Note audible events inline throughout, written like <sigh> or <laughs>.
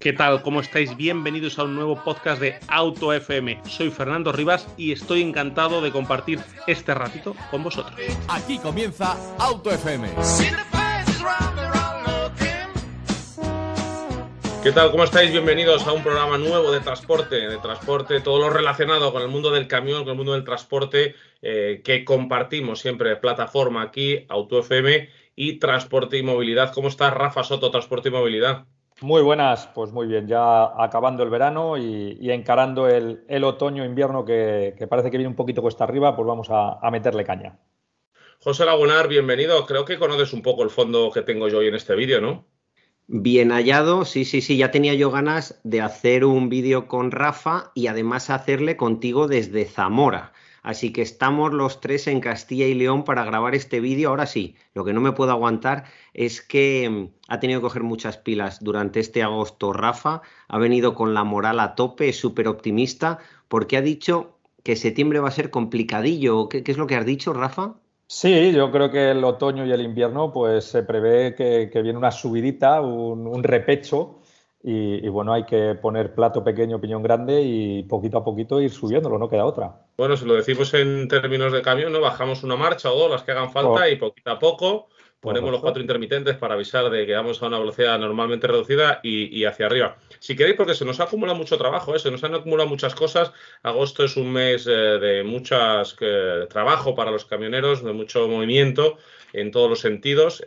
¿Qué tal? ¿Cómo estáis? Bienvenidos a un nuevo podcast de Auto FM. Soy Fernando Rivas y estoy encantado de compartir este ratito con vosotros. Aquí comienza Auto FM. ¿Qué tal? ¿Cómo estáis? Bienvenidos a un programa nuevo de transporte, de transporte, todo lo relacionado con el mundo del camión, con el mundo del transporte, eh, que compartimos siempre plataforma aquí, Auto FM y Transporte y Movilidad. ¿Cómo está Rafa Soto, Transporte y Movilidad? Muy buenas, pues muy bien, ya acabando el verano y, encarando el, otoño-invierno que, parece que viene un poquito cuesta arriba, pues vamos a, meterle caña. José Lagunar, bienvenido. Creo que conoces un poco el fondo que tengo yo hoy en este vídeo, ¿no? Bien hallado, sí, sí, sí, ya tenía yo ganas de hacer un vídeo con Rafa y además hacerle contigo desde Zamora. Así que estamos los tres en Castilla y León para grabar este vídeo. Ahora sí, lo que no me puedo aguantar es que mm, ha tenido que coger muchas pilas durante este agosto Rafa, ha venido con la moral a tope, es súper optimista, porque ha dicho que septiembre va a ser complicadillo. ¿Qué, es lo que has dicho, Rafa? Sí, yo creo que el otoño y el invierno pues se prevé que, viene una subidita, un repecho y, bueno, hay que poner plato pequeño, piñón grande y poquito a poquito ir subiéndolo, no queda otra. Bueno, si lo decimos en términos de camión, ¿no? Bajamos una marcha o dos, las que hagan falta, y poquito a poco ponemos los cuatro intermitentes para avisar de que vamos a una velocidad normalmente reducida y, hacia arriba. Si queréis, porque se nos acumula mucho trabajo, ¿eh? se nos han acumulado muchas cosas. Agosto es un mes eh, de muchas eh, trabajo para los camioneros, de mucho movimiento en todos los sentidos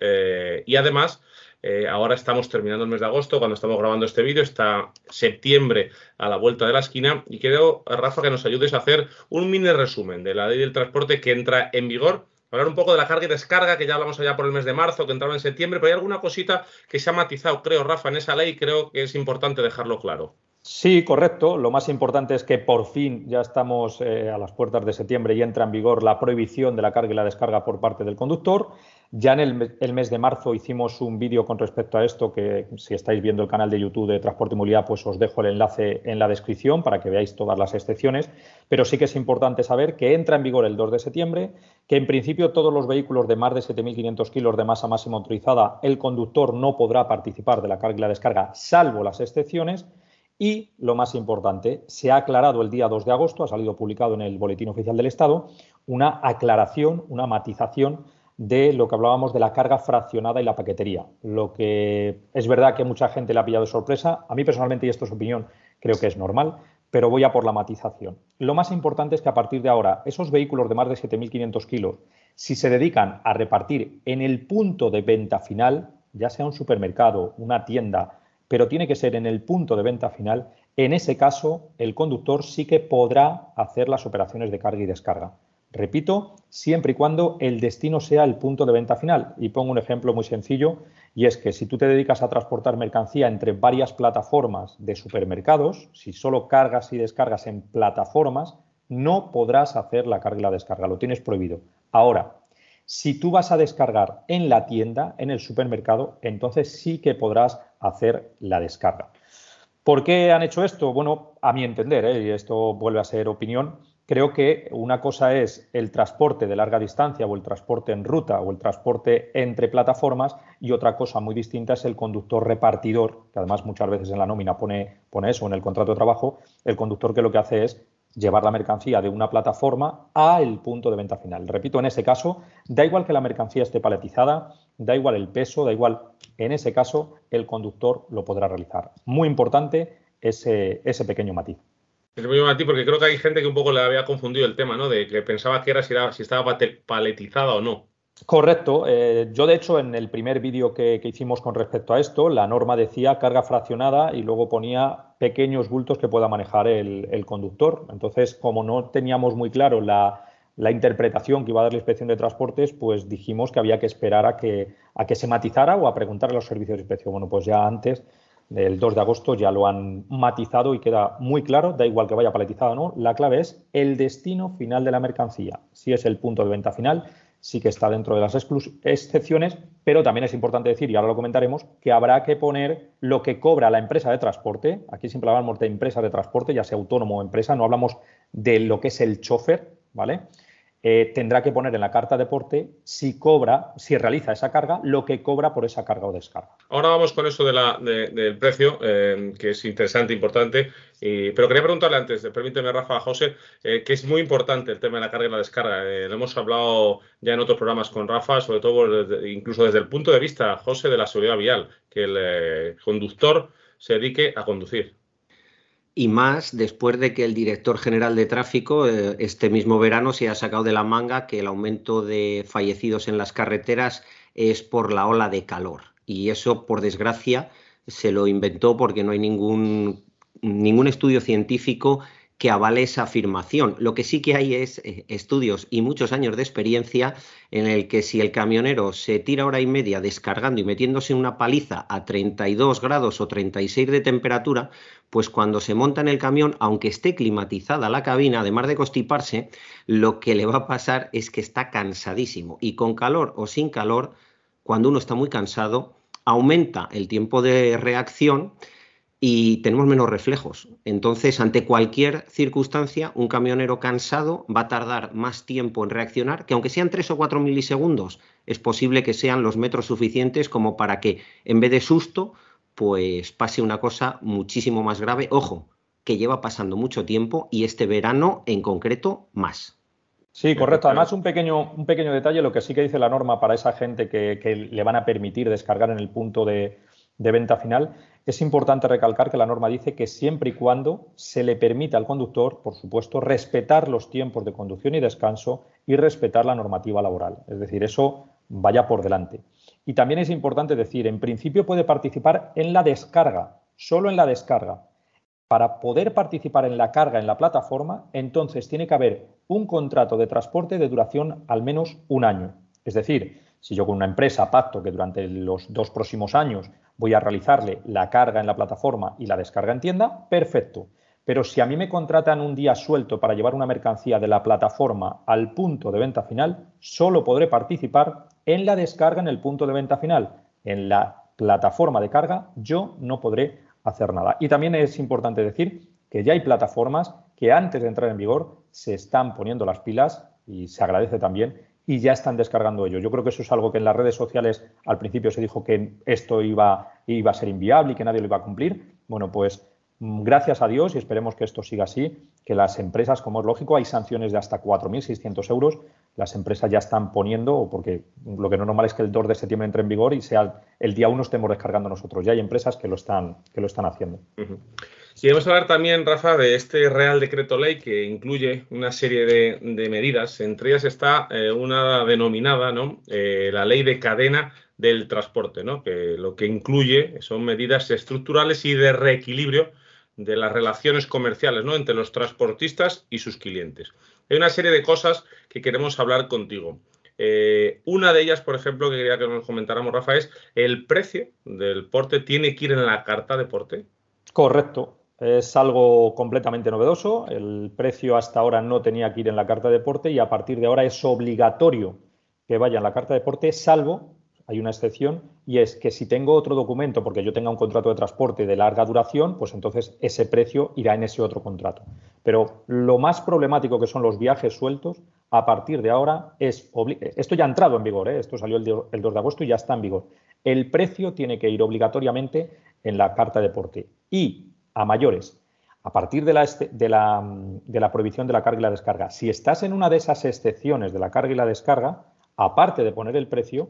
y además eh, ahora estamos terminando el mes de agosto, cuando estamos grabando este vídeo, está septiembre a la vuelta de la esquina y quiero, Rafa, que nos ayudes a hacer un mini resumen de la ley del transporte que entra en vigor. Hablar un poco de la carga y descarga, que ya hablamos allá por el mes de marzo, que entraba en septiembre, pero hay alguna cosita que se ha matizado, creo, Rafa, en esa ley creo que es importante dejarlo claro. Sí, correcto. Lo más importante es que por fin ya estamos eh, a las puertas de septiembre y entra en vigor la prohibición de la carga y la descarga por parte del conductor. Ya en el, mes de marzo hicimos un vídeo con respecto a esto, que si estáis viendo el canal de YouTube de Transporte y Movilidad, pues os dejo el enlace en la descripción para que veáis todas las excepciones. Pero sí que es importante saber que entra en vigor el 2 de septiembre, que en principio todos los vehículos de más de 7.500 kilos de masa máxima autorizada, el conductor no podrá participar de la carga y la descarga, salvo las excepciones y, lo más importante, se ha aclarado el día 2 de agosto, ha salido publicado en el Boletín Oficial del Estado, una aclaración, una matización de lo que hablábamos de la carga fraccionada y la paquetería. Lo que es verdad que mucha gente le ha pillado de sorpresa. A mí personalmente, y esto es opinión, creo que es normal, pero voy a por la matización. Lo más importante es que a partir de ahora, esos vehículos de más de 7.500 kilos, si se dedican a repartir en el punto de venta final, ya sea un supermercado, una tienda, pero tiene que ser en el punto de venta final, en ese caso el conductor sí que podrá hacer las operaciones de carga y descarga. Repito, siempre y cuando el destino sea el punto de venta final. Y pongo un ejemplo muy sencillo, y es que si tú te dedicas a transportar mercancía entre varias plataformas de supermercados, si solo cargas y descargas en plataformas, no podrás hacer la carga y la descarga, lo tienes prohibido. Ahora, si tú vas a descargar en la tienda, en el supermercado, entonces sí que podrás hacer la descarga. ¿Por qué han hecho esto? Bueno, a mi entender, ¿eh? y esto vuelve a ser opinión, creo que una cosa es el transporte de larga distancia o el transporte en ruta o el transporte entre plataformas y otra cosa muy distinta es el conductor repartidor, que además muchas veces en la nómina pone, pone eso en el contrato de trabajo, el conductor que lo que hace es llevar la mercancía de una plataforma a el punto de venta final. Repito, en ese caso, da igual que la mercancía esté paletizada, da igual el peso, da igual, en ese caso el conductor lo podrá realizar. Muy importante ese, ese pequeño matiz. Es muy ti porque creo que hay gente que un poco le había confundido el tema, ¿no? De que pensaba que era si, era, si estaba paletizada o no. Correcto. Eh, yo, de hecho, en el primer vídeo que, hicimos con respecto a esto, la norma decía carga fraccionada y luego ponía pequeños bultos que pueda manejar el, conductor. Entonces, como no teníamos muy claro la, interpretación que iba a dar la inspección de transportes, pues dijimos que había que esperar a que, a que se matizara o a preguntarle a los servicios de inspección. Bueno, pues ya antes del 2 de agosto ya lo han matizado y queda muy claro, da igual que vaya paletizado o no, la clave es el destino final de la mercancía. Si es el punto de venta final, sí que está dentro de las excepciones, pero también es importante decir, y ahora lo comentaremos, que habrá que poner lo que cobra la empresa de transporte. Aquí siempre hablamos de empresa de transporte, ya sea autónomo o empresa, no hablamos de lo que es el chofer, ¿vale? Eh, tendrá que poner en la carta deporte si cobra, si realiza esa carga, lo que cobra por esa carga o descarga. Ahora vamos con eso de la, del precio, eh, que es interesante, importante. pero quería preguntarle antes, permíteme, Rafa, José, eh, que es muy importante el tema de la carga y la descarga. lo hemos hablado ya en otros programas con Rafa, sobre todo incluso desde el punto de vista, José, de la seguridad vial, que el conductor se dedique a conducir y más después de que el director general de tráfico eh, este mismo verano se ha sacado de la manga que el aumento de fallecidos en las carreteras es por la ola de calor. Y eso, por desgracia, se lo inventó porque no hay ningún, ningún estudio científico que avale esa afirmación. Lo que sí que hay es eh, estudios y muchos años de experiencia en el que si el camionero se tira hora y media descargando y metiéndose una paliza a 32 grados o 36 de temperatura, pues cuando se monta en el camión, aunque esté climatizada la cabina, además de constiparse, lo que le va a pasar es que está cansadísimo y con calor o sin calor, cuando uno está muy cansado, aumenta el tiempo de reacción y tenemos menos reflejos. Entonces, ante cualquier circunstancia, un camionero cansado va a tardar más tiempo en reaccionar, que aunque sean 3 o 4 milisegundos, es posible que sean los metros suficientes como para que, en vez de susto, pues pase una cosa muchísimo más grave. Ojo, que lleva pasando mucho tiempo y este verano en concreto más. Sí, correcto. Además, un pequeño, un pequeño detalle, lo que sí que dice la norma para esa gente que, le van a permitir descargar en el punto de venta final, es importante recalcar que la norma dice que siempre y cuando se le permita al conductor, por supuesto, respetar los tiempos de conducción y descanso y respetar la normativa laboral. Es decir, eso vaya por delante. Y también es importante decir, en principio puede participar en la descarga, solo en la descarga. Para poder participar en la carga en la plataforma, entonces tiene que haber un contrato de transporte de duración al menos un año. Es decir, si yo con una empresa pacto que durante los dos próximos años voy a realizarle la carga en la plataforma y la descarga en tienda, perfecto. Pero si a mí me contratan un día suelto para llevar una mercancía de la plataforma al punto de venta final, solo podré participar en la descarga en el punto de venta final. En la plataforma de carga yo no podré hacer nada. Y también es importante decir que ya hay plataformas que antes de entrar en vigor se están poniendo las pilas y se agradece también y ya están descargando ellos. Yo creo que eso es algo que en las redes sociales al principio se dijo que esto iba, iba a ser inviable y que nadie lo iba a cumplir. Bueno, pues mm, gracias a Dios y esperemos que esto siga así, que las empresas, como es lógico, hay sanciones de hasta 4.600 euros, las empresas ya están poniendo, porque lo que no es normal es que el 2 de septiembre entre en vigor y sea el día 1 estemos descargando nosotros. Ya hay empresas que lo están, que lo están haciendo. Y vamos a hablar también, Rafa, de este Real Decreto Ley que incluye una serie de, medidas. Entre ellas está eh, una denominada, ¿no? Eh, la Ley de Cadena del Transporte, ¿no? Que lo que incluye son medidas estructurales y de reequilibrio de las relaciones comerciales, ¿no? Entre los transportistas y sus clientes. Hay una serie de cosas que queremos hablar contigo. Eh, una de ellas, por ejemplo, que quería que nos comentáramos, Rafa, es el precio del porte tiene que ir en la carta de porte. Correcto. Es algo completamente novedoso. El precio hasta ahora no tenía que ir en la carta de deporte y a partir de ahora es obligatorio que vaya en la carta de deporte, salvo, hay una excepción, y es que si tengo otro documento, porque yo tenga un contrato de transporte de larga duración, pues entonces ese precio irá en ese otro contrato. Pero lo más problemático que son los viajes sueltos, a partir de ahora es esto ya ha entrado en vigor, ¿eh? esto salió el, el 2 de agosto y ya está en vigor. El precio tiene que ir obligatoriamente en la carta de deporte. Y a mayores, a partir la, de, la, de la, prohibición de la carga y la descarga, si estás en una de esas excepciones de la carga y la descarga, aparte de poner el precio,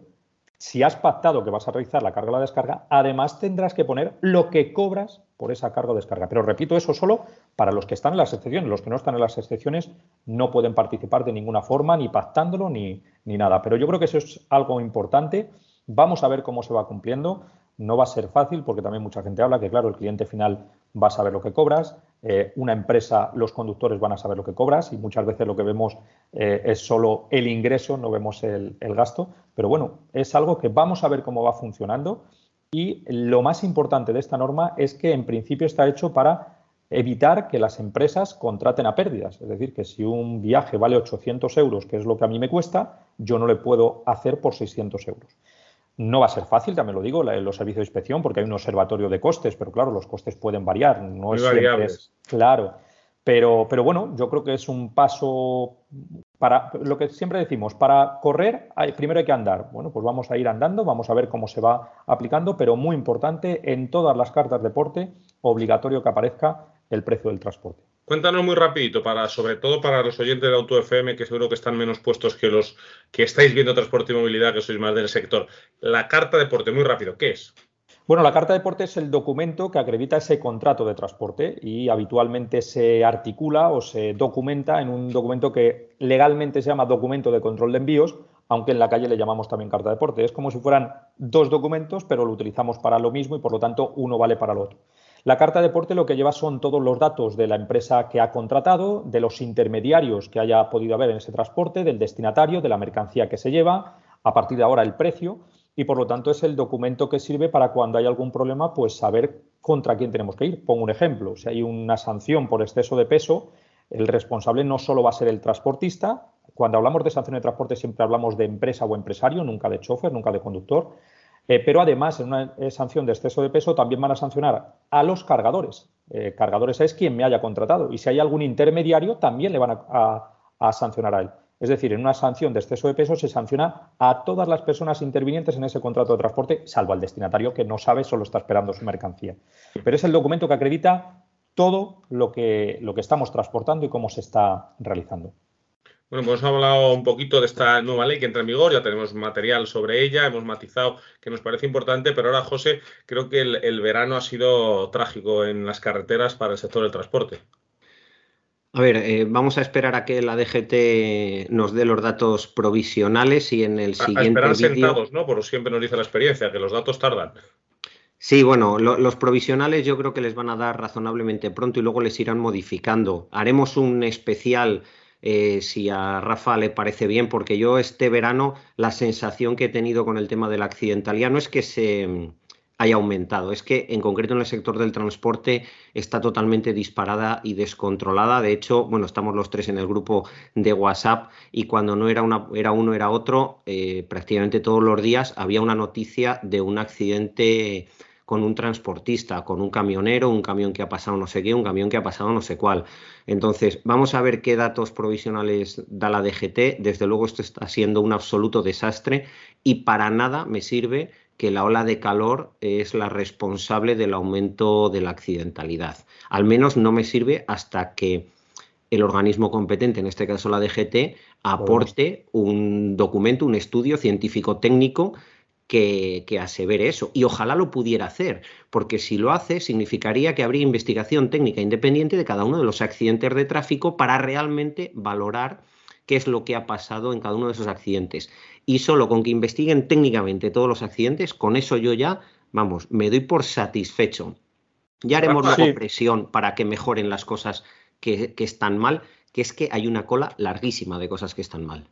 si has pactado que vas a realizar la carga y la descarga, además tendrás que poner lo que cobras por esa carga o descarga. Pero repito, eso solo para los que están en las excepciones. Los que no están en las excepciones no pueden participar de ninguna forma, ni pactándolo, ni, ni nada. Pero yo creo que eso es algo importante. Vamos a ver cómo se va cumpliendo. No va a ser fácil porque también mucha gente habla que, claro, el cliente final va a saber lo que cobras, eh, una empresa, los conductores van a saber lo que cobras y muchas veces lo que vemos eh, es solo el ingreso, no vemos el, gasto. Pero bueno, es algo que vamos a ver cómo va funcionando y lo más importante de esta norma es que en principio está hecho para evitar que las empresas contraten a pérdidas. Es decir, que si un viaje vale 800 euros, que es lo que a mí me cuesta, yo no le puedo hacer por 600 euros. No va a ser fácil, también lo digo, los servicios de inspección, porque hay un observatorio de costes, pero claro, los costes pueden variar. No es variables. claro. Pero, pero bueno, yo creo que es un paso para lo que siempre decimos, para correr primero hay que andar. Bueno, pues vamos a ir andando, vamos a ver cómo se va aplicando, pero muy importante, en todas las cartas deporte, obligatorio que aparezca el precio del transporte. Cuéntanos muy rapidito, para, sobre todo para los oyentes de Auto FM, que seguro que están menos puestos que los que estáis viendo transporte y movilidad, que sois más del sector. La carta deporte, muy rápido, ¿qué es? Bueno, la carta de deporte es el documento que acredita ese contrato de transporte y habitualmente se articula o se documenta en un documento que legalmente se llama documento de control de envíos, aunque en la calle le llamamos también carta de deporte. Es como si fueran dos documentos, pero lo utilizamos para lo mismo y por lo tanto uno vale para el otro. La carta de deporte lo que lleva son todos los datos de la empresa que ha contratado, de los intermediarios que haya podido haber en ese transporte, del destinatario, de la mercancía que se lleva, a partir de ahora el precio y por lo tanto es el documento que sirve para cuando hay algún problema, pues saber contra quién tenemos que ir. Pongo un ejemplo, si hay una sanción por exceso de peso, el responsable no solo va a ser el transportista, cuando hablamos de sanción de transporte siempre hablamos de empresa o empresario, nunca de chofer, nunca de conductor, eh, pero además en una sanción de exceso de peso también van a sancionar a los cargadores. Eh, cargadores es quien me haya contratado y si hay algún intermediario también le van a sancionar a él. Es decir, en una sanción de exceso de peso se sanciona a todas las personas intervinientes en ese contrato de transporte, salvo al destinatario que no sabe, solo está esperando su mercancía. Pero es el documento que acredita todo lo que, lo que estamos transportando y cómo se está realizando. Bueno, pues hemos hablado un poquito de esta nueva ley que entra en vigor, ya tenemos material sobre ella, hemos matizado que nos parece importante, pero ahora, José, creo que el verano ha sido trágico en las carreteras para el sector del transporte. A ver, eh, vamos a esperar a que la DGT nos dé los datos provisionales y en el siguiente. A esperar sentados, ¿no? Por siempre nos dice la experiencia, que los datos tardan. Sí, bueno, los provisionales yo creo que les van a dar razonablemente pronto y luego les irán modificando. Haremos un especial eh, si a Rafa le parece bien, porque yo este verano la sensación que he tenido con el tema de la accidentalidad no es que se haya aumentado. Es que en concreto en el sector del transporte está totalmente disparada y descontrolada. De hecho, bueno, estamos los tres en el grupo de WhatsApp y cuando no era, una, era uno, era otro, eh, prácticamente todos los días había una noticia de un accidente con un transportista, con un camionero, un camión que ha pasado no sé qué, un camión que ha pasado no sé cuál. Entonces, vamos a ver qué datos provisionales da la DGT. Desde luego, esto está siendo un absoluto desastre y para nada me sirve que la ola de calor es la responsable del aumento de la accidentalidad. Al menos no me sirve hasta que el organismo competente, en este caso la DGT, aporte un documento, un estudio científico-técnico que, que, asevere eso. Y ojalá lo pudiera hacer, porque si lo hace, significaría que habría investigación técnica independiente de cada uno de los accidentes de tráfico para realmente valorar qué es lo que ha pasado en cada uno de esos accidentes y solo con que investiguen técnicamente todos los accidentes, con eso yo ya, vamos, me doy por satisfecho. Ya haremos la presión para que mejoren las cosas que, están mal, que es que hay una cola larguísima de cosas que están mal.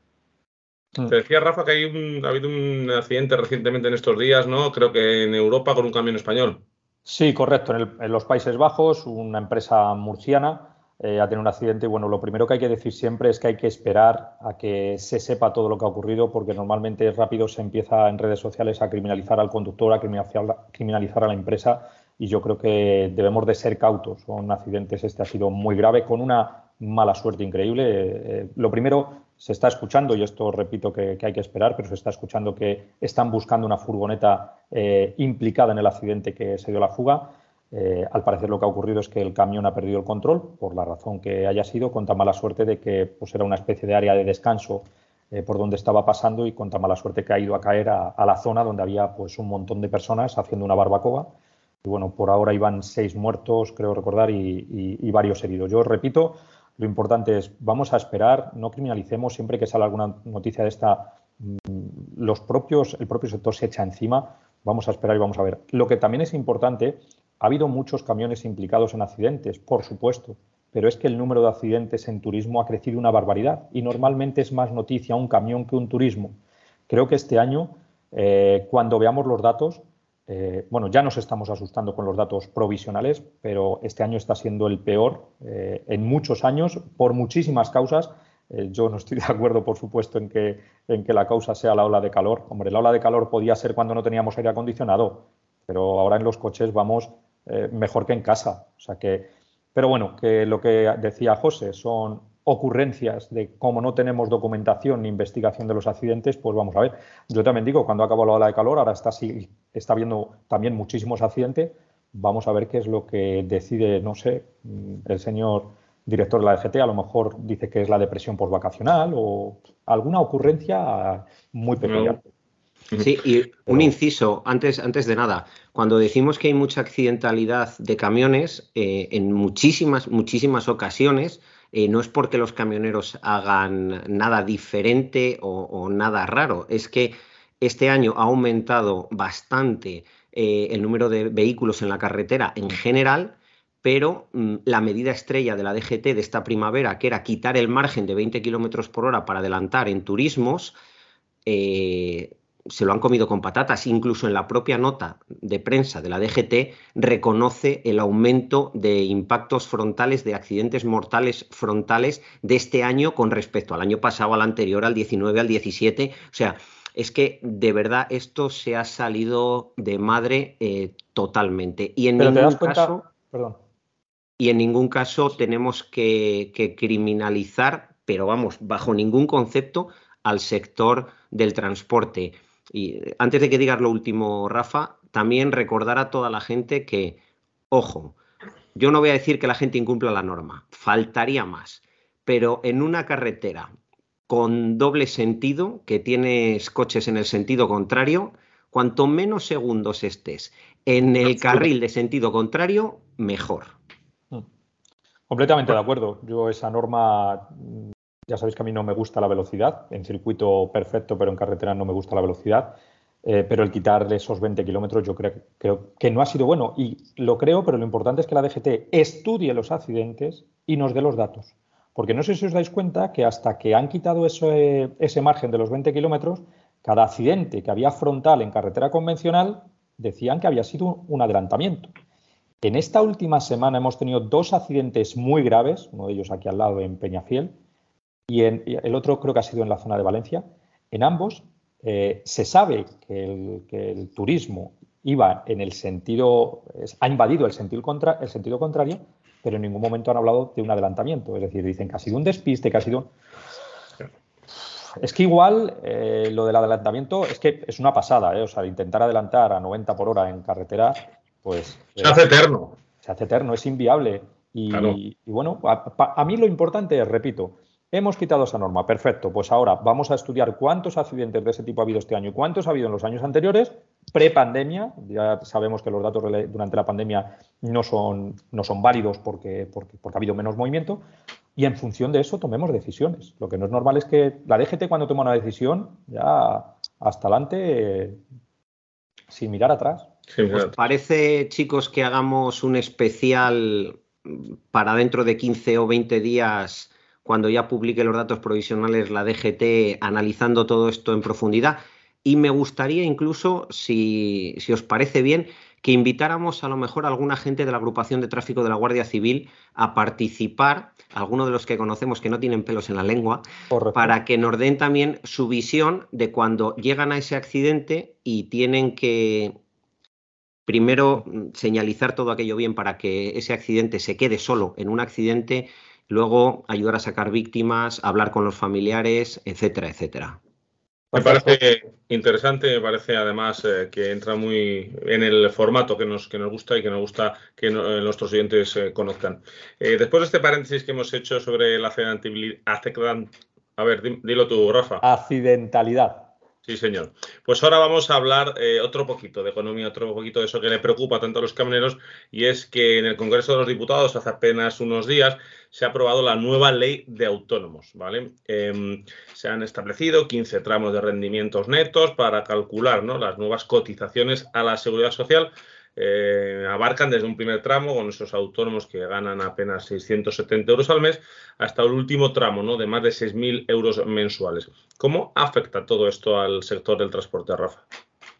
Te decía Rafa que hay un, ha habido un accidente recientemente en estos días, ¿no? Creo que en Europa con un camión español. Sí, correcto. en los Países Bajos, una empresa murciana eh, a tener un accidente. Y bueno, lo primero que hay que decir siempre es que hay que esperar a que se sepa todo lo que ha ocurrido, porque normalmente rápido se empieza en redes sociales a criminalizar al conductor, a criminalizar a la empresa. Y yo creo que debemos de ser cautos. Son accidentes, este ha sido muy grave, con una mala suerte increíble. Eh, lo primero, se está escuchando, y esto repito que, hay que esperar, pero se está escuchando que están buscando una furgoneta eh, implicada en el accidente que se dio la fuga. Eh, al parecer lo que ha ocurrido es que el camión ha perdido el control, por la razón que haya sido, con tan mala suerte de que pues, era una especie de área de descanso eh, por donde estaba pasando y con tan mala suerte que ha ido a caer a, la zona donde había pues, un montón de personas haciendo una barbacoa. Y bueno, por ahora iban seis muertos, creo recordar, y, varios heridos. Yo repito, lo importante es, vamos a esperar, no criminalicemos siempre que sale alguna noticia de esta, mm, los propios, el propio sector se echa encima, vamos a esperar y vamos a ver. Lo que también es importante ha habido muchos camiones implicados en accidentes, por supuesto, pero es que el número de accidentes en turismo ha crecido una barbaridad y normalmente es más noticia un camión que un turismo. Creo que este año, eh, cuando veamos los datos, eh, bueno, ya nos estamos asustando con los datos provisionales, pero este año está siendo el peor eh, en muchos años por muchísimas causas. yo no estoy <laughs> de acuerdo, por supuesto, en que, en que la causa sea la ola de calor. Hombre, la ola de calor podía ser cuando no teníamos aire acondicionado, pero ahora en los coches vamos eh, mejor que en casa. O sea que, pero bueno, que lo que decía José son ocurrencias de cómo no tenemos documentación ni investigación de los accidentes, pues vamos a ver. Yo también digo, cuando acabó la ola de calor, ahora está, está habiendo también muchísimos accidentes. Vamos a ver qué es lo que decide, no sé, el señor director de la DGT, a lo mejor dice que es la depresión postvacacional o alguna ocurrencia muy pequeña. Sí, y un inciso, antes, antes de nada, cuando decimos que hay mucha accidentalidad de camiones, eh, en muchísimas, muchísimas ocasiones, eh, no es porque los camioneros hagan nada diferente o, nada raro, es que este año ha aumentado bastante eh, el número de vehículos en la carretera en general, pero mm, la medida estrella de la DGT de esta primavera, que era quitar el margen de 20 kilómetros por hora para adelantar en turismos, se lo han comido con patatas. Incluso en la propia nota de prensa de la DGT reconoce el aumento de impactos frontales, de accidentes mortales frontales de este año con respecto al año pasado, al anterior, al 19, al 17. O sea, es que de verdad esto se ha salido de madre eh, totalmente. Y en ningún caso. Y en ningún caso tenemos que, que criminalizar, pero vamos, bajo ningún concepto, al sector del transporte. Y eh, antes de que digas lo último, Rafa, también recordar a toda la gente que, ojo, yo no voy a decir que la gente incumpla la norma, faltaría más, pero en una carretera con doble sentido, que tienes coches en el sentido contrario, cuanto menos segundos estés en el carril de sentido contrario, mejor. Mm. Completamente de acuerdo. Yo esa norma ya sabéis que a mí no me gusta la velocidad, en circuito perfecto, pero en carretera no me gusta la velocidad. Eh, pero el quitarle esos 20 kilómetros yo creo, que no ha sido bueno. Y lo creo, pero lo importante es que la DGT estudie los accidentes y nos dé los datos. Porque no sé si os dais cuenta que hasta que han quitado ese, ese margen de los 20 kilómetros, cada accidente que había frontal en carretera convencional decían que había sido un adelantamiento. En esta última semana hemos tenido dos accidentes muy graves, uno de ellos aquí al lado en Peñafiel, y, el otro creo que ha sido en la zona de Valencia. En ambos eh, se sabe que el, turismo iba en el sentido, ha invadido el sentido, contra, el sentido contrario, pero en ningún momento han hablado de un adelantamiento. Es decir, dicen que ha sido un despiste, que ha sido... Es que igual eh, lo del adelantamiento es que es una pasada, ¿eh? o sea, intentar adelantar a 90 por hora en carretera, pues... Se hace eterno. Se hace eterno, es inviable. Y, bueno, a, mí lo importante repito, Hemos quitado esa norma, perfecto. Pues ahora vamos a estudiar cuántos accidentes de ese tipo ha habido este año y cuántos ha habido en los años anteriores, pre-pandemia. Ya sabemos que los datos durante la pandemia no son, no son válidos porque, porque, porque, ha habido menos movimiento. Y en función de eso tomemos decisiones. Lo que no es normal es que la DGT cuando toma una decisión, ya hasta adelante, sin mirar atrás. ¿Os parece, chicos, que hagamos un especial para dentro de 15 o 20 días? Cuando ya publique los datos provisionales la DGT analizando todo esto en profundidad. Y me gustaría incluso, si, os parece bien, que invitáramos a lo mejor a alguna gente de la agrupación de tráfico de la Guardia Civil a participar, algunos de los que conocemos que no tienen pelos en la lengua, para que nos den también su visión de cuando llegan a ese accidente y tienen que primero señalizar todo aquello bien para que ese accidente se quede solo en un accidente luego ayudar a sacar víctimas, hablar con los familiares, etcétera, etcétera. Me parece interesante, me parece además eh, que entra muy en el formato que nos, que nos gusta y que nos gusta que eh, nuestros oyentes eh, conozcan. después de este paréntesis que hemos hecho sobre la accidentalidad, a ver, dilo tú, Rafa. Accidentalidad. Sí, señor. Pues ahora vamos a hablar eh, otro poquito de economía, otro poquito de eso que le preocupa tanto a los camioneros, y es que en el Congreso de los Diputados, hace apenas unos días, se ha aprobado la nueva ley de autónomos, ¿vale? Em, se han establecido 15 tramos de rendimientos netos para calcular las nuevas cotizaciones a la seguridad social eh, abarcan desde un primer tramo con esos autónomos que ganan apenas 670 euros al mes hasta el último tramo ¿no? de más de 6.000 euros mensuales. ¿Cómo afecta todo esto al sector del transporte, Rafa?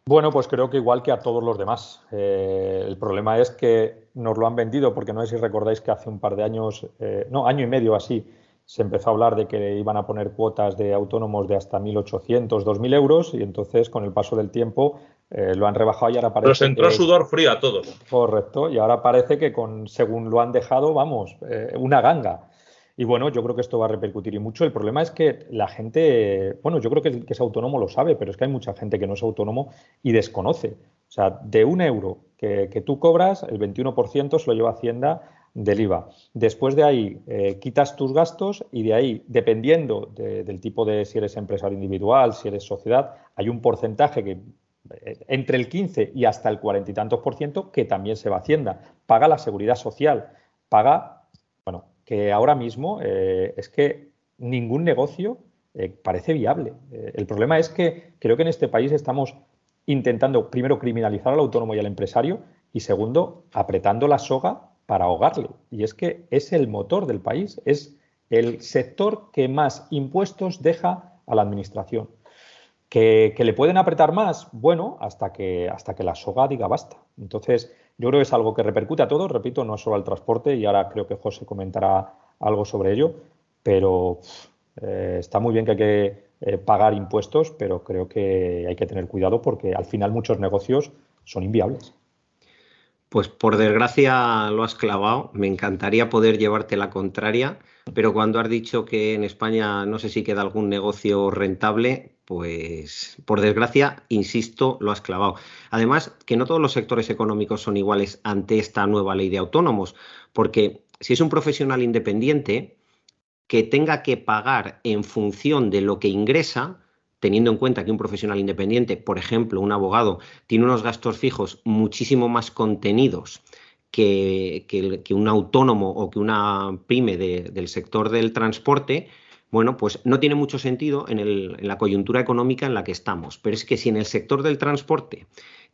Bueno, pues creo que igual que a todos los demás. Eh, el problema es que nos lo han vendido, porque no sé si recordáis que hace un par de años, eh, no, año y medio así, se empezó a hablar de que iban a poner cuotas de autónomos de hasta 1.800, 2.000 euros y entonces con el paso del tiempo eh, lo han rebajado y ahora parece. Nos entró sudor frío a todos. Correcto, y ahora parece que con según lo han dejado, vamos, eh, una ganga. Y bueno, yo creo que esto va a repercutir y mucho. El problema es que la gente, bueno, yo creo que el que es autónomo lo sabe, pero es que hay mucha gente que no es autónomo y desconoce. O sea, de un euro que, tú cobras, el 21% se lo lleva Hacienda del IVA. Después de ahí eh, quitas tus gastos y de ahí, dependiendo del tipo de si eres empresario individual, si eres sociedad, hay un porcentaje que eh, entre el 15 y hasta el 40 y tantos por ciento que también se va a Hacienda. Paga la seguridad social, paga que ahora mismo eh, es que ningún negocio parece viable. El problema es que creo que en este país estamos intentando, primero, criminalizar al autónomo y al empresario y, segundo, apretando la soga para ahogarle. Y es que es el motor del país, es el sector que más impuestos deja a la administración. ¿Que, le pueden apretar más? Bueno, hasta que, hasta que la soga diga basta. Entonces, yo creo que es algo que repercute a todos, repito, no solo al transporte, y ahora creo que José comentará algo sobre ello, pero eh, está muy bien que hay que eh, pagar impuestos, pero creo que hay que tener cuidado porque al final muchos negocios son inviables. Pues por desgracia lo has clavado. Me encantaría poder llevarte la contraria, pero cuando has dicho que en España no sé si queda algún negocio rentable, pues por desgracia, insisto, lo has clavado. Además, que no todos los sectores económicos son iguales ante esta nueva ley de autónomos, porque si es un profesional independiente que tenga que pagar en función de lo que ingresa, teniendo en cuenta que un profesional independiente, por ejemplo, un abogado, tiene unos gastos fijos muchísimo más contenidos que, un autónomo o que una pyme del sector del transporte, bueno, pues no tiene mucho sentido en, la coyuntura económica en la que estamos. Pero es que si en el sector del transporte,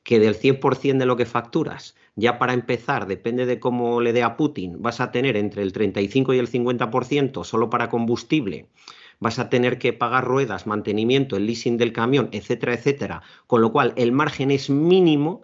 que del 100% de lo que facturas, ya para empezar, depende de cómo le dé a Putin, vas a tener entre el 35 y el 50% solo para combustible, vas a tener que pagar ruedas, mantenimiento, el leasing del camión, etcétera, etcétera. Con lo cual, el margen es mínimo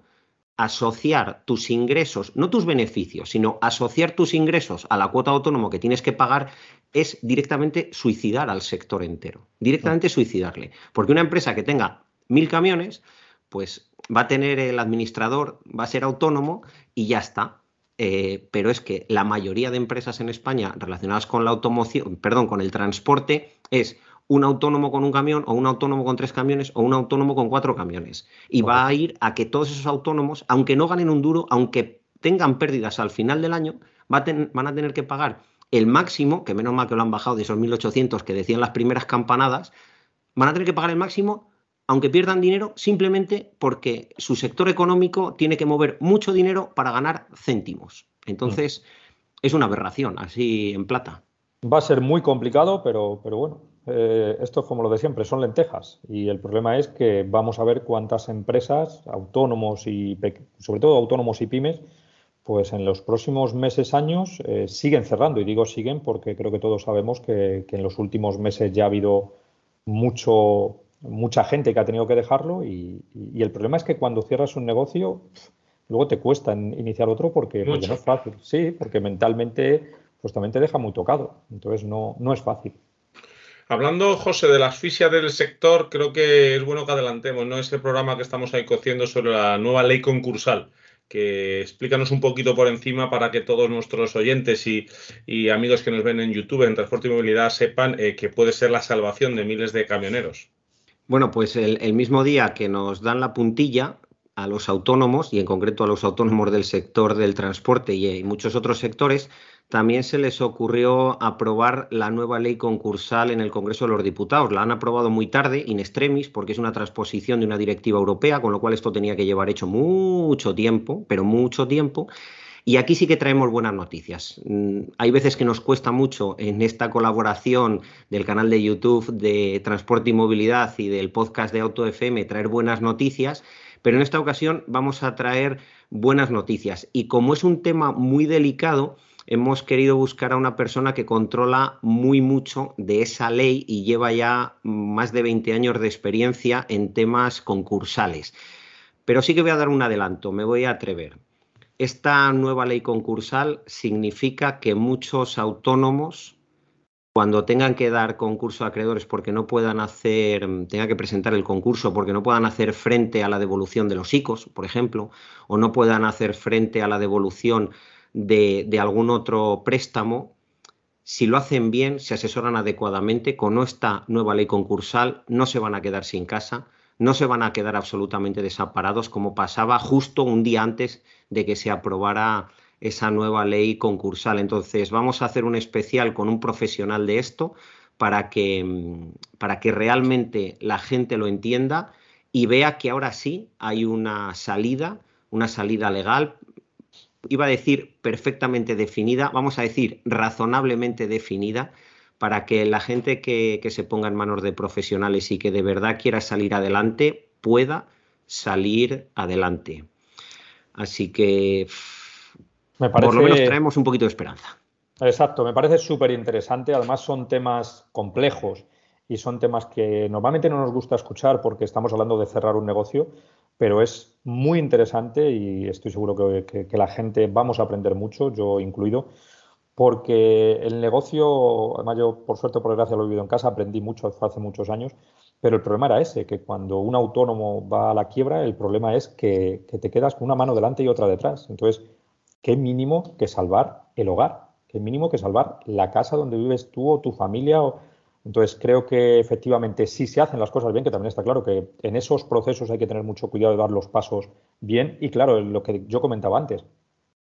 asociar tus ingresos, no tus beneficios, sino asociar tus ingresos a la cuota autónomo que tienes que pagar es directamente suicidar al sector entero, directamente suicidarle. Porque una empresa que tenga mil camiones, pues va a tener el administrador, va a ser autónomo y ya está. Eh, pero es que la mayoría de empresas en España relacionadas con la automoción, perdón, con el transporte, es un autónomo con un camión o un autónomo con tres camiones o un autónomo con cuatro camiones. Y va a ir a que todos esos autónomos, aunque no ganen un duro, aunque tengan pérdidas al final del año, van a tener que pagar el máximo, que menos mal que lo han bajado de esos 1.800 que decían las primeras campanadas, van a tener que pagar el máximo aunque pierdan dinero simplemente porque su sector económico tiene que mover mucho dinero para ganar céntimos. Entonces, es una aberración, así en plata. Va a ser muy complicado, pero, pero bueno, eh, esto es como lo de siempre, son lentejas. Y el problema es que vamos a ver cuántas empresas, autónomos y sobre todo autónomos y pymes, pues en los próximos meses, años, eh, siguen cerrando. Y digo siguen porque creo que todos sabemos que, en los últimos meses ya ha habido mucho, mucha gente que ha tenido que dejarlo. Y, el problema es que cuando cierras un negocio, luego te cuesta iniciar otro porque, no es fácil. Sí, porque mentalmente pues también te deja muy tocado. Entonces no, no es fácil. Hablando, José, de la asfixia del sector, creo que es bueno que adelantemos ¿no? ese programa que estamos ahí cociendo sobre la nueva ley concursal que explícanos un poquito por encima para que todos nuestros oyentes y, amigos que nos ven en YouTube en Transporte y Movilidad sepan eh, que puede ser la salvación de miles de camioneros. Bueno, pues el, mismo día que nos dan la puntilla a los autónomos y en concreto a los autónomos del sector del transporte y muchos otros sectores, también se les ocurrió aprobar la nueva ley concursal en el Congreso de los Diputados. La han aprobado muy tarde, in extremis, porque es una transposición de una directiva europea, con lo cual esto tenía que llevar hecho mucho tiempo, pero mucho tiempo. Y aquí sí que traemos buenas noticias. Mm, hay veces que nos cuesta mucho en esta colaboración del canal de YouTube de Transporte y Movilidad y del podcast de Auto FM traer buenas noticias, pero en esta ocasión vamos a traer buenas noticias. Y como es un tema muy delicado, hemos querido buscar a una persona que controla muy mucho de esa ley y lleva ya más de 20 años de experiencia en temas concursales. Pero sí que voy a dar un adelanto, me voy a atrever. Esta nueva ley concursal significa que muchos autónomos, cuando tengan que dar concurso a acreedores porque no puedan hacer, tengan que presentar el concurso porque no puedan hacer frente a la devolución de los ICOs, por ejemplo, o no puedan hacer frente a la devolución de, algún otro préstamo, si lo hacen bien, se asesoran adecuadamente, con esta nueva ley concursal no se van a quedar sin casa, no se van a quedar absolutamente desamparados como pasaba justo un día antes de que se aprobara esa nueva ley concursal. Entonces, vamos a hacer un especial con un profesional de esto para que, para que realmente la gente lo entienda y vea que ahora sí hay una salida, una salida legal, iba a decir perfectamente definida, vamos a decir razonablemente definida, para que la gente que, se ponga en manos de profesionales y que de verdad quiera salir adelante pueda salir adelante. Así que por lo menos traemos un poquito de esperanza. Exacto, me parece súper interesante. Además son temas complejos y son temas que normalmente no nos gusta escuchar porque estamos hablando de cerrar un negocio, pero es muy interesante y estoy seguro que, la gente vamos a aprender mucho, yo incluido, porque el negocio, además yo por suerte, por desgracia lo he vivido en casa, aprendí mucho hace muchos años, pero el problema era ese, que cuando un autónomo va a la quiebra, el problema es que, que te quedas con una mano delante y otra detrás. Entonces, qué mínimo que salvar el hogar, qué mínimo que salvar la casa donde vives tú o tu familia. Entonces, creo que efectivamente si se hacen las cosas bien, que también está claro que en esos procesos hay que tener mucho cuidado de dar los pasos bien. Y claro, lo que yo comentaba antes,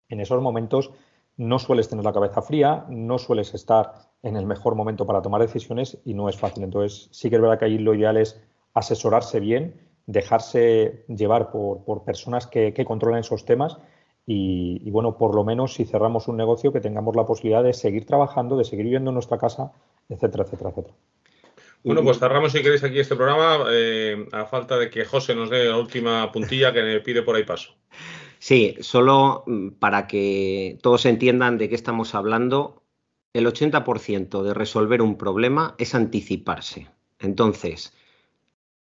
en esos momentos no sueles tener la cabeza fría, no sueles estar en el mejor momento para tomar decisiones y no es fácil. Entonces, sí que es verdad que ahí lo ideal es asesorarse bien, dejarse llevar por, personas que, que, controlan esos temas y, bueno, por lo menos si cerramos un negocio que tengamos la posibilidad de seguir trabajando, de seguir viviendo en nuestra casa, etcétera, etcétera, etcétera. Bueno, pues cerramos si queréis aquí este programa, eh, a falta de que José nos dé la última puntilla que me pide por ahí paso. <laughs> Sí, solo mm, para que todos entiendan de qué estamos hablando, el 80% de resolver un problema es anticiparse. Entonces,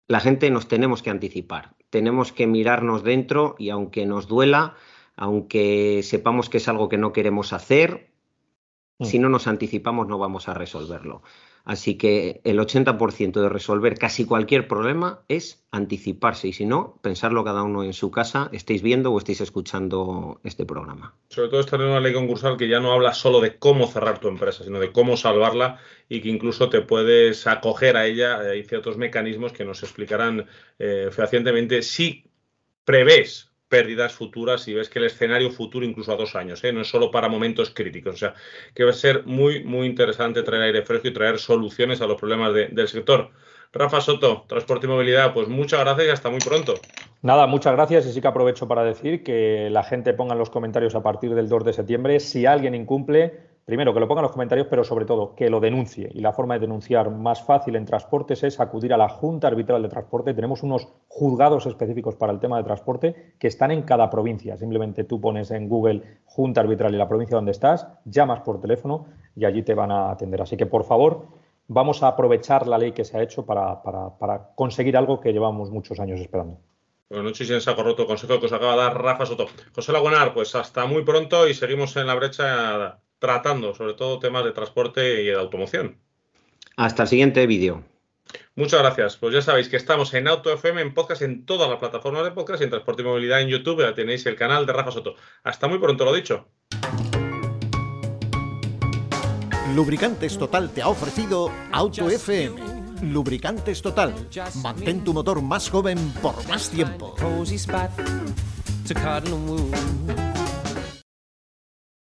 la gente nos tenemos que anticipar, tenemos que mirarnos dentro y aunque nos duela, aunque sepamos que es algo que no queremos hacer, mm. si no nos anticipamos no vamos a resolverlo. Así que el 80% de resolver casi cualquier problema es anticiparse y si no, pensarlo cada uno en su casa, estéis viendo o estéis escuchando este programa. Sobre todo esta nueva ley concursal que ya no habla solo de cómo cerrar tu empresa, sino de cómo salvarla y que incluso te puedes acoger a ella. Hay ciertos mecanismos que nos explicarán eh, fehacientemente si prevés pérdidas futuras y ves que el escenario futuro incluso a dos años, ¿eh? no es solo para momentos críticos. O sea, que va a ser muy, muy interesante traer aire fresco y traer soluciones a los problemas del sector. Rafa Soto, Transporte y Movilidad, pues muchas gracias y hasta muy pronto. Nada, muchas gracias y sí que aprovecho para decir que la gente ponga en los comentarios a partir del 2 de septiembre si alguien incumple primero que lo ponga en los comentarios, pero sobre todo que lo denuncie. Y la forma de denunciar más fácil en transportes es acudir a la Junta Arbitral de Transporte. Tenemos unos juzgados específicos para el tema de transporte que están en cada provincia. Simplemente tú pones en Google Junta Arbitral y la provincia donde estás, llamas por teléfono y allí te van a atender. Así que, por favor, vamos a aprovechar la ley que se ha hecho para, conseguir algo que llevamos muchos años esperando. Buenas noches y en saco roto consejo que os acaba de dar Rafa Soto. José Lagunar, pues hasta muy pronto y seguimos en la brecha tratando sobre todo temas de transporte y de automoción. Hasta el siguiente vídeo. Muchas gracias. Pues ya sabéis que estamos en Auto FM, en podcast, en todas las plataformas de podcast y en Transporte y Movilidad en YouTube. Ya tenéis el canal de Rafa Soto. Hasta muy pronto, lo dicho. Lubricantes Total te ha ofrecido Auto FM. Lubricantes Total. Mantén tu motor más joven por más tiempo.